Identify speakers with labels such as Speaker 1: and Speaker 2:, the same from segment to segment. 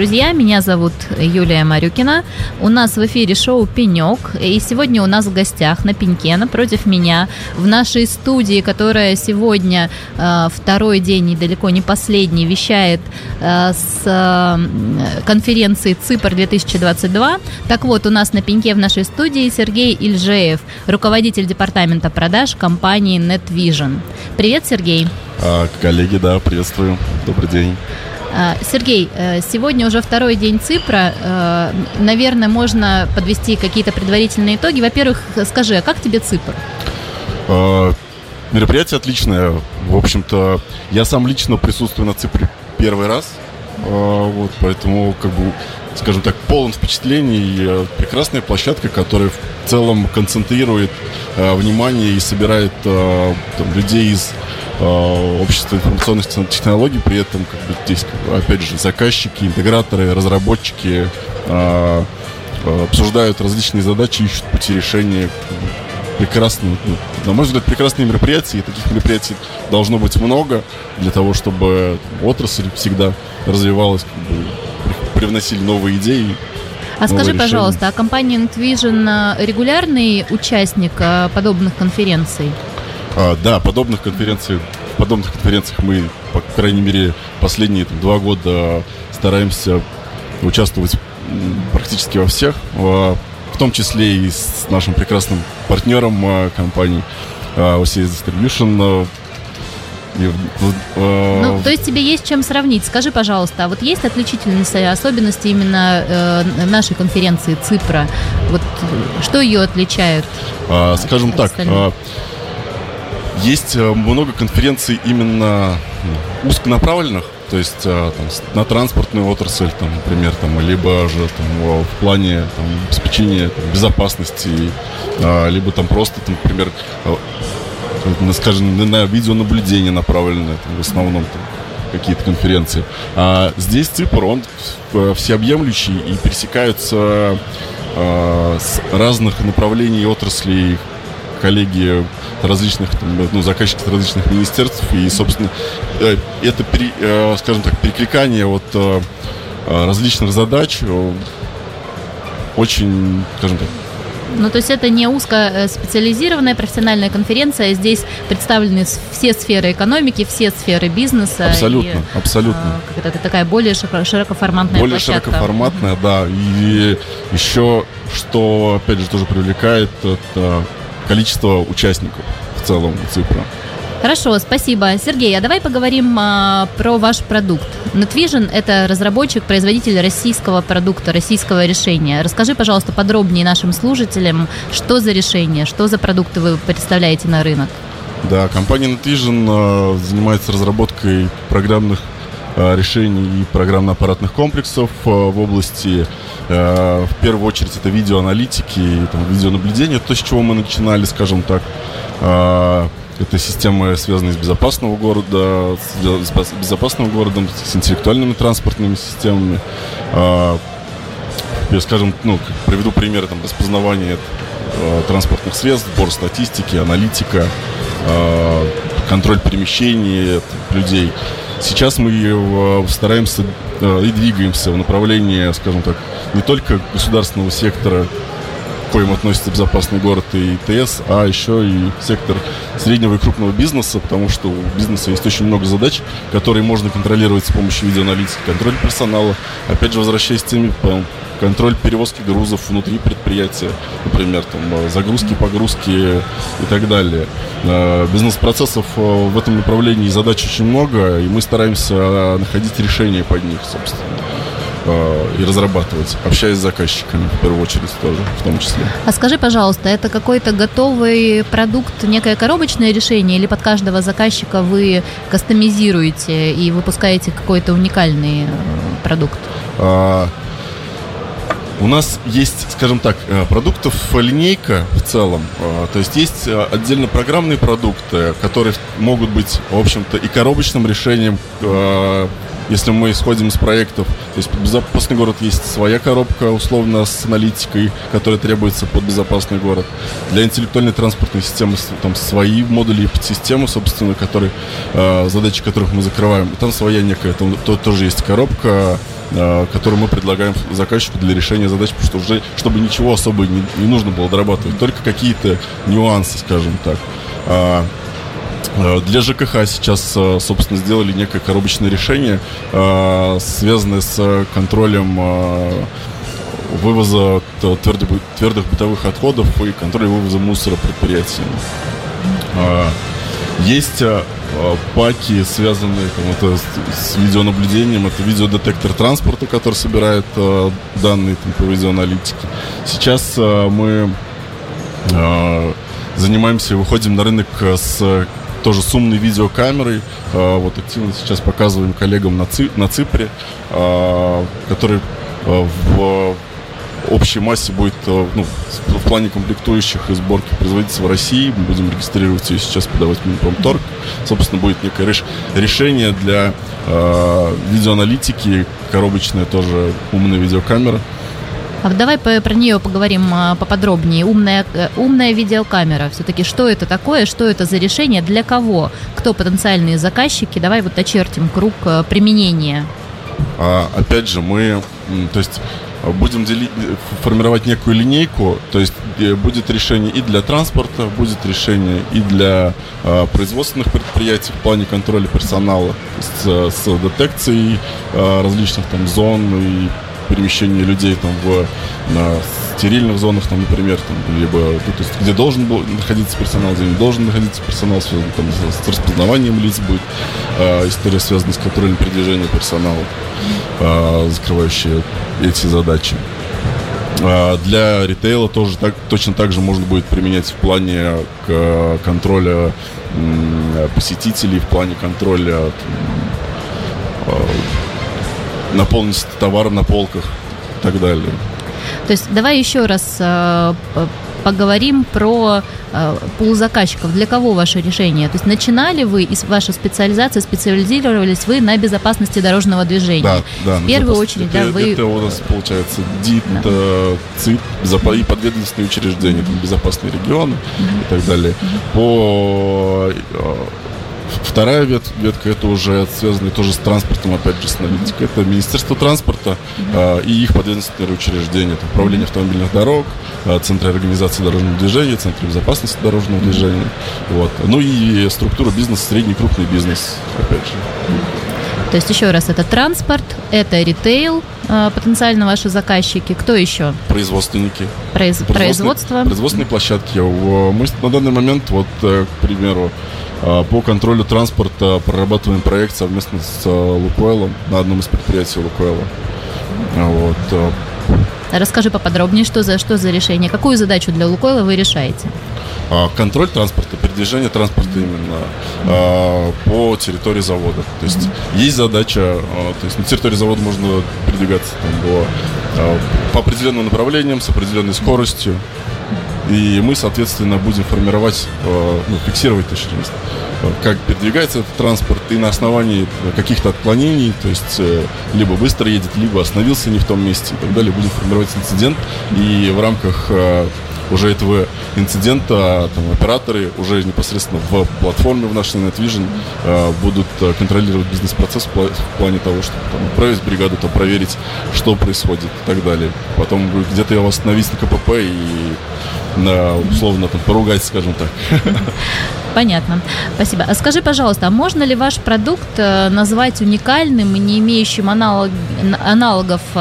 Speaker 1: Друзья, меня зовут Юлия Марюкина. У нас в эфире шоу «Пенек». И сегодня у нас в гостях на пеньке, напротив меня, в нашей студии, которая сегодня э, второй день и далеко не последний, вещает э, с э, конференции ЦИПР-2022. Так вот, у нас на пеньке в нашей студии Сергей Ильжеев, руководитель департамента продаж компании NetVision. Привет, Сергей.
Speaker 2: А, коллеги, да, приветствую. Добрый день.
Speaker 1: А, Сергей, э, сегодня уже второй день ЦИПРа. Э, наверное, можно подвести какие-то предварительные итоги. Во-первых, скажи, а как тебе ЦИПР?
Speaker 2: А, мероприятие отличное. В общем-то, я сам лично присутствую на ЦИПРе первый раз. Вот, поэтому, как бы, скажем так, полон впечатлений. Прекрасная площадка, которая в целом концентрирует внимание и собирает там, людей из Э, общество информационных технологий, при этом, как бы, здесь, опять же, заказчики, интеграторы, разработчики э, э, обсуждают различные задачи, ищут пути решения. Прекрасные, ну, на мой взгляд, прекрасные мероприятия, и таких мероприятий должно быть много для того, чтобы отрасль всегда развивалась, как бы, привносили новые идеи,
Speaker 1: а скажи, решения. пожалуйста, а компания Intvision регулярный участник подобных конференций?
Speaker 2: А, да, подобных конференций, подобных конференциях мы, по крайней мере, последние там, два года стараемся участвовать практически во всех, в том числе и с нашим прекрасным партнером а, компании OCS а, Distribution,
Speaker 1: ну, то есть тебе есть чем сравнить. Скажи, пожалуйста, а вот есть отличительности, особенности именно э, нашей конференции ЦИПРа? Вот что ее отличает?
Speaker 2: А, скажем так, а, есть э, много конференций именно ну, узконаправленных, то есть э, там, на транспортную отрасль, там, например, там, либо же там, в плане там, обеспечения там, безопасности, а, либо там просто, там, например, э, скажем, на видеонаблюдение направленное там, в основном там, какие-то конференции. А здесь ЦИПР, он всеобъемлющий и пересекаются э, с разных направлений отраслей коллеги различных, ну, заказчиков различных министерств, и, собственно, э, это, э, скажем так, перекликание вот э, различных задач очень, скажем так,
Speaker 1: ну, то есть это не узко специализированная профессиональная конференция, здесь представлены все сферы экономики, все сферы бизнеса.
Speaker 2: Абсолютно, и, абсолютно.
Speaker 1: Как это такая более широкоформатная
Speaker 2: Более
Speaker 1: площадка.
Speaker 2: широкоформатная, да. И еще, что, опять же, тоже привлекает, это количество участников в целом цифра.
Speaker 1: Хорошо, спасибо. Сергей, а давай поговорим а, про ваш продукт. NetVision – это разработчик, производитель российского продукта, российского решения. Расскажи, пожалуйста, подробнее нашим слушателям, что за решение, что за продукты вы представляете на рынок.
Speaker 2: Да, компания NetVision а, занимается разработкой программных а, решений и программно-аппаратных комплексов а, в области Э, в первую очередь это видеоаналитики там, видеонаблюдение, то, с чего мы начинали, скажем так. Э, это системы, связанные с безопасного города, с безопасным городом, с интеллектуальными транспортными системами. Э, я, скажем, ну, приведу примеры там, распознавания транспортных средств, сбор статистики, аналитика, контроль перемещений людей. Сейчас мы стараемся и двигаемся в направлении, скажем так, не только государственного сектора, коим относится безопасный город и ИТС, а еще и сектор среднего и крупного бизнеса, потому что у бизнеса есть очень много задач, которые можно контролировать с помощью видеоаналитики, контроль персонала, опять же, возвращаясь к теме контроль перевозки грузов внутри предприятия, например, там, загрузки, погрузки и так далее. Э, бизнес-процессов э, в этом направлении задач очень много, и мы стараемся находить решения под них, собственно. Э, и разрабатывать, общаясь с заказчиками в первую очередь тоже, в том числе.
Speaker 1: А скажи, пожалуйста, это какой-то готовый продукт, некое коробочное решение, или под каждого заказчика вы кастомизируете и выпускаете какой-то уникальный э, продукт?
Speaker 2: У нас есть, скажем так, э, продуктов линейка в целом. Э, то есть есть э, отдельно программные продукты, которые могут быть, в общем-то, и коробочным решением, если мы исходим из проектов. То есть безопасный город есть своя коробка, условно, с аналитикой, которая требуется под безопасный город. Для интеллектуальной транспортной системы там свои модули и подсистемы, собственно, которые, задачи которых мы закрываем. И там своя некая, там тоже есть коробка, Э, которую мы предлагаем заказчику для решения задач, потому что уже, чтобы ничего особо не, не нужно было дорабатывать, только какие-то нюансы, скажем так. А, э, для ЖКХ сейчас, э, собственно, сделали некое коробочное решение, связанное с контролем вывоза твердых, бытовых отходов и контролем вывоза мусора предприятиями. Есть Э, паки, связанные там, это, с, видеонаблюдением. Это видеодетектор транспорта, который собирает э, данные там, по видеоаналитике. Сейчас э, мы э, занимаемся, выходим на рынок с тоже с умной видеокамерой. Э, вот активно сейчас показываем коллегам на, Ци, на Ципре, э, который э, в общей массе будет, э, ну, в плане комплектующих и сборки производиться в России. Мы будем регистрировать ее сейчас, подавать в Минпромторг. Собственно, будет некое реш- решение для э, видеоаналитики, коробочная тоже умная видеокамера.
Speaker 1: А давай про нее поговорим а, поподробнее. Умная, э, умная видеокамера. Все-таки что это такое, что это за решение, для кого, кто потенциальные заказчики. Давай вот очертим круг э, применения.
Speaker 2: А, опять же, мы, то есть будем делить, формировать некую линейку, то есть э, будет решение и для транспорта, будет решение и для э, производственных предприятий в плане контроля персонала с, с детекцией э, различных там зон и перемещения людей там в на стерильных зонах, там, например, там, либо то есть, где должен был находиться персонал, где не должен находиться персонал, связан там, с, с распознаванием лиц будет э, история, связанная с контролем передвижения персонала, э, закрывающая эти задачи. Э, для ритейла тоже так, точно так же можно будет применять в плане контроля э, посетителей, в плане контроля э, наполненности товара на полках и так далее.
Speaker 1: То есть давай еще раз э, поговорим про э, пул заказчиков. Для кого ваше решение? То есть начинали вы, и ваша специализация, специализировались вы на безопасности дорожного движения?
Speaker 2: Да, да.
Speaker 1: В первую очередь,
Speaker 2: это,
Speaker 1: да, вы...
Speaker 2: Это у нас, получается, ДИТ, да. э, ЦИП, и подведомственные учреждения, там, безопасные регионы mm-hmm. и так далее. Mm-hmm. По э, Вторая вет, ветка это уже связано тоже с транспортом, опять же, с аналитикой. Это Министерство транспорта э, и их подведомственные учреждения. Это управление автомобильных дорог, э, Центры организации дорожного движения, Центр безопасности дорожного движения. Вот. Ну и структура бизнеса, средний крупный бизнес, опять же.
Speaker 1: То есть еще раз, это транспорт, это ритейл, э, потенциально ваши заказчики. Кто еще?
Speaker 2: Производственники.
Speaker 1: Произ... Производство.
Speaker 2: Производственные площадки. Мы на данный момент, вот, э, к примеру, по контролю транспорта прорабатываем проект совместно с Лукойлом на одном из предприятий Лукойла. Вот.
Speaker 1: Расскажи поподробнее, что за, что за решение, какую задачу для Лукойла вы решаете?
Speaker 2: А, контроль транспорта, передвижение транспорта именно а, по территории завода. То есть есть задача, а, то есть на территории завода можно передвигаться там, по, по определенным направлениям, с определенной скоростью. И мы, соответственно, будем формировать, ну, фиксировать, точнее, как передвигается этот транспорт, и на основании каких-то отклонений, то есть э, либо быстро едет, либо остановился не в том месте и так далее, будем формировать инцидент. И в рамках уже этого инцидента там, операторы уже непосредственно в платформе в нашей NetVision э, будут э, контролировать бизнес-процесс в, плане того, что там, отправить бригаду, то проверить, что происходит и так далее. Потом где-то его остановить на КПП и условно там, поругать, скажем так.
Speaker 1: Понятно. Спасибо. А скажи, пожалуйста, а можно ли ваш продукт э, назвать уникальным и не имеющим аналог, аналогов э,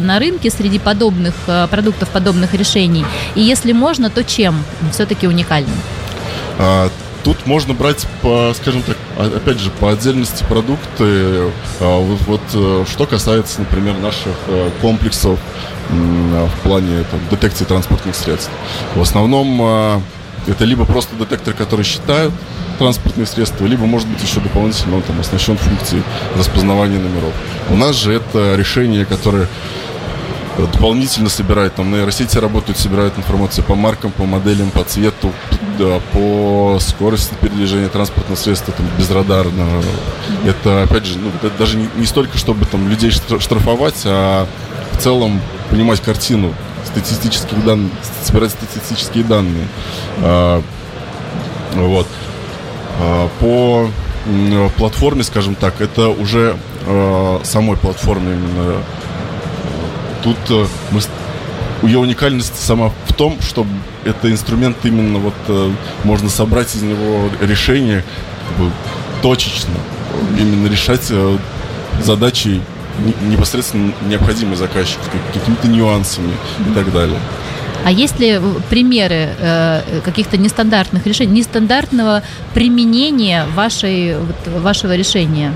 Speaker 1: на рынке среди подобных э, продуктов, подобных решений? И если можно, то чем все-таки уникальным?
Speaker 2: А, тут можно брать, по, скажем так, опять же, по отдельности продукты. А, вот, вот что касается, например, наших комплексов в плане там, детекции транспортных средств. В основном это либо просто детектор, который считает транспортные средства, либо, может быть, еще дополнительно он там оснащен функцией распознавания номеров. У нас же это решение, которое дополнительно собирает, там нейросети работают, собирают информацию по маркам, по моделям, по цвету, да, по скорости передвижения транспортного средства там, безрадарно. Это, опять же, ну, это даже не, не столько, чтобы там людей штрафовать, а в целом понимать картину статистических данных, собирать статистические данные. А, вот. А, по платформе, скажем так, это уже а, самой платформе именно. Тут а, мы, ее уникальность сама в том, что это инструмент именно вот а, можно собрать из него решение как бы, точечно, именно решать а, задачи непосредственно необходимые заказчику, какими-то нюансами и так далее.
Speaker 1: А есть ли примеры э, каких-то нестандартных решений, нестандартного применения вашей, вот, вашего решения?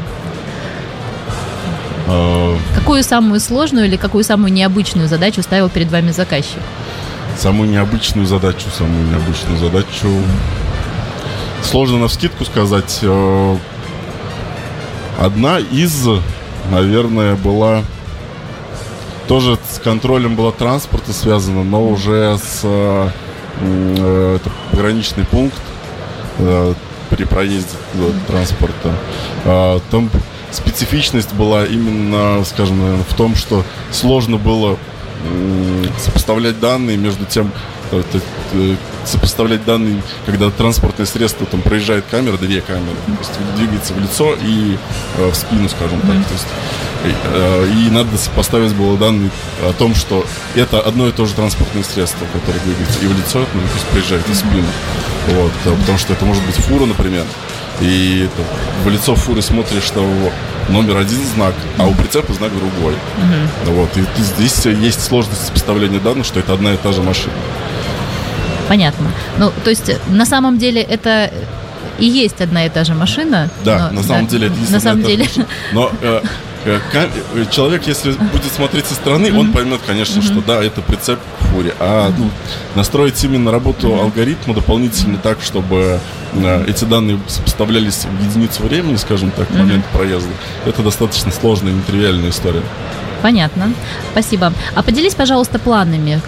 Speaker 1: А... Какую самую сложную или какую самую необычную задачу ставил перед вами заказчик?
Speaker 2: Самую необычную задачу, самую необычную задачу. Сложно на вскидку сказать. Э, одна из наверное, была тоже с контролем было транспорта связано, но уже с э, э, это пограничный пункт э, при проезде э, транспорта. Э, там специфичность была именно, скажем, наверное, в том, что сложно было э, сопоставлять данные между тем, э, сопоставлять данные, когда транспортное средство там проезжает камера, две камеры, то есть двигается в лицо и э, в спину, скажем так. То есть, э, и надо сопоставить было данные о том, что это одно и то же транспортное средство, которое двигается и в лицо, ну, то есть проезжает и в спину. Вот, э, потому что это может быть фура, например, и это, в лицо фуры смотришь, что номер один знак, а у прицепа знак другой. Mm-hmm. Вот, и здесь есть сложность сопоставления данных, что это одна и та же машина.
Speaker 1: Понятно. Ну, то есть, на самом деле, это и есть одна и та же машина.
Speaker 2: Да, но, на самом да, деле это
Speaker 1: на самом деле.
Speaker 2: Но э, э, э, человек, если будет смотреть со стороны, mm-hmm. он поймет, конечно, mm-hmm. что да, это прицеп фури. А ну, настроить именно работу алгоритма дополнительно так, чтобы э, эти данные сопоставлялись в единицу времени, скажем так, в момент проезда, это достаточно сложная и нетривиальная история.
Speaker 1: Понятно. Спасибо. А поделись, пожалуйста, планами.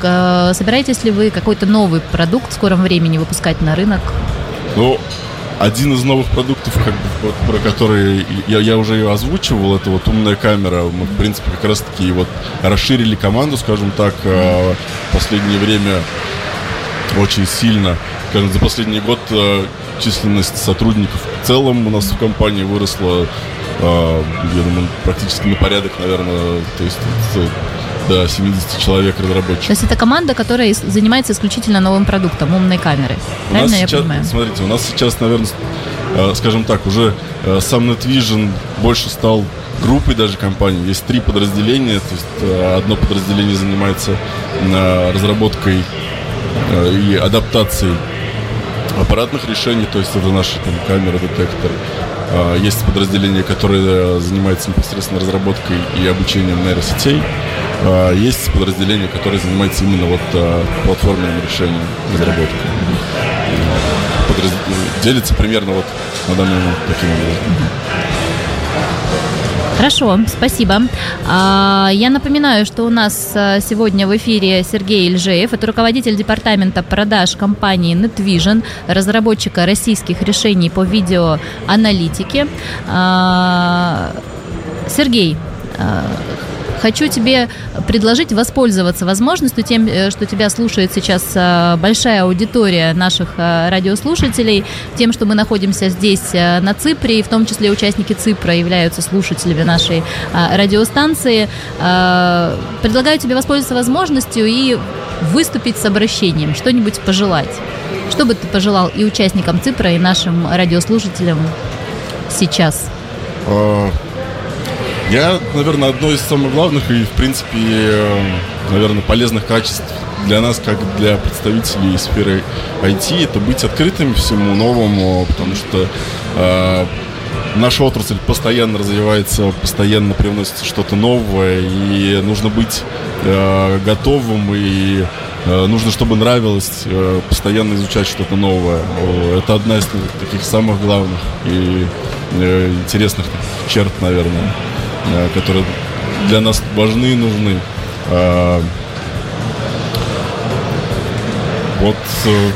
Speaker 1: Собираетесь ли вы какой-то новый продукт в скором времени выпускать на рынок?
Speaker 2: Ну, один из новых продуктов, как бы, вот, про который я, я уже ее озвучивал, это вот умная камера. Мы, в принципе, как раз таки вот расширили команду, скажем так, э, в последнее время очень сильно. За последний год э, численность сотрудников в целом у нас в компании выросла я думаю, практически на порядок, наверное, то есть до 70 человек разработчиков. То
Speaker 1: есть это команда, которая занимается исключительно новым продуктом, умной камеры. Правильно я
Speaker 2: сейчас,
Speaker 1: понимаю?
Speaker 2: Смотрите, у нас сейчас, наверное, а, скажем так, уже а, сам NetVision больше стал группой даже компаний. Есть три подразделения. То есть одно подразделение занимается разработкой и адаптацией аппаратных решений, то есть это наши там, камеры, детекторы. А, есть подразделение, которое занимается непосредственно разработкой и обучением нейросетей. А, есть подразделение, которое занимается именно вот а, платформенным решением разработки. Подраз... Делится примерно вот на данный момент таким образом.
Speaker 1: Хорошо, спасибо. А, я напоминаю, что у нас а, сегодня в эфире Сергей Ильжеев, это руководитель департамента продаж компании NetVision, разработчика российских решений по видеоаналитике. А, Сергей, Хочу тебе предложить воспользоваться возможностью тем, э, что тебя слушает сейчас э, большая аудитория наших э, радиослушателей, тем, что мы находимся здесь на Ципре, и в том числе участники Ципра являются слушателями нашей радиостанции. Предлагаю тебе воспользоваться возможностью и выступить с обращением, что-нибудь пожелать. Что бы ты пожелал и участникам Ципра, и нашим радиослушателям сейчас?
Speaker 2: Я, наверное, одно из самых главных и, в принципе, э, наверное, полезных качеств для нас, как для представителей сферы IT, это быть открытыми всему новому, потому что э, наша отрасль постоянно развивается, постоянно привносится что-то новое, и нужно быть э, готовым и э, нужно, чтобы нравилось э, постоянно изучать что-то новое. Это одна из таких самых главных и э, интересных черт, наверное. Э, которые для нас важны и нужны. Э, вот э,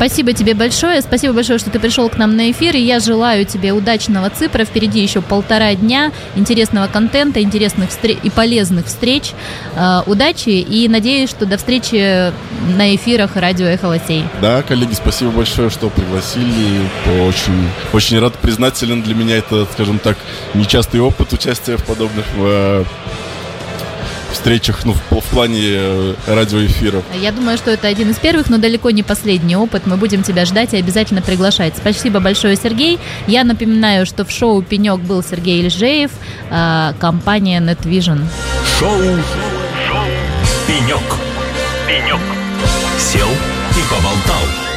Speaker 1: Спасибо тебе большое. Спасибо большое, что ты пришел к нам на эфир. И я желаю тебе удачного цифра. Впереди еще полтора дня интересного контента, интересных встреч и полезных встреч. Э, удачи и надеюсь, что до встречи на эфирах радио Эхо Лосей.
Speaker 2: Да, коллеги, спасибо большое, что пригласили. Очень, очень рад, признателен для меня. Это, скажем так, нечастый опыт участия в подобных э, встречах, ну, в, в плане э, радиоэфиров.
Speaker 1: Я думаю, что это один из первых, но далеко не последний опыт. Мы будем тебя ждать и обязательно приглашать. Спасибо большое, Сергей. Я напоминаю, что в шоу «Пенек» был Сергей Ильжеев, э, компания NetVision.
Speaker 3: Шоу, шоу «Пенек». «Пенек». Сел и поболтал.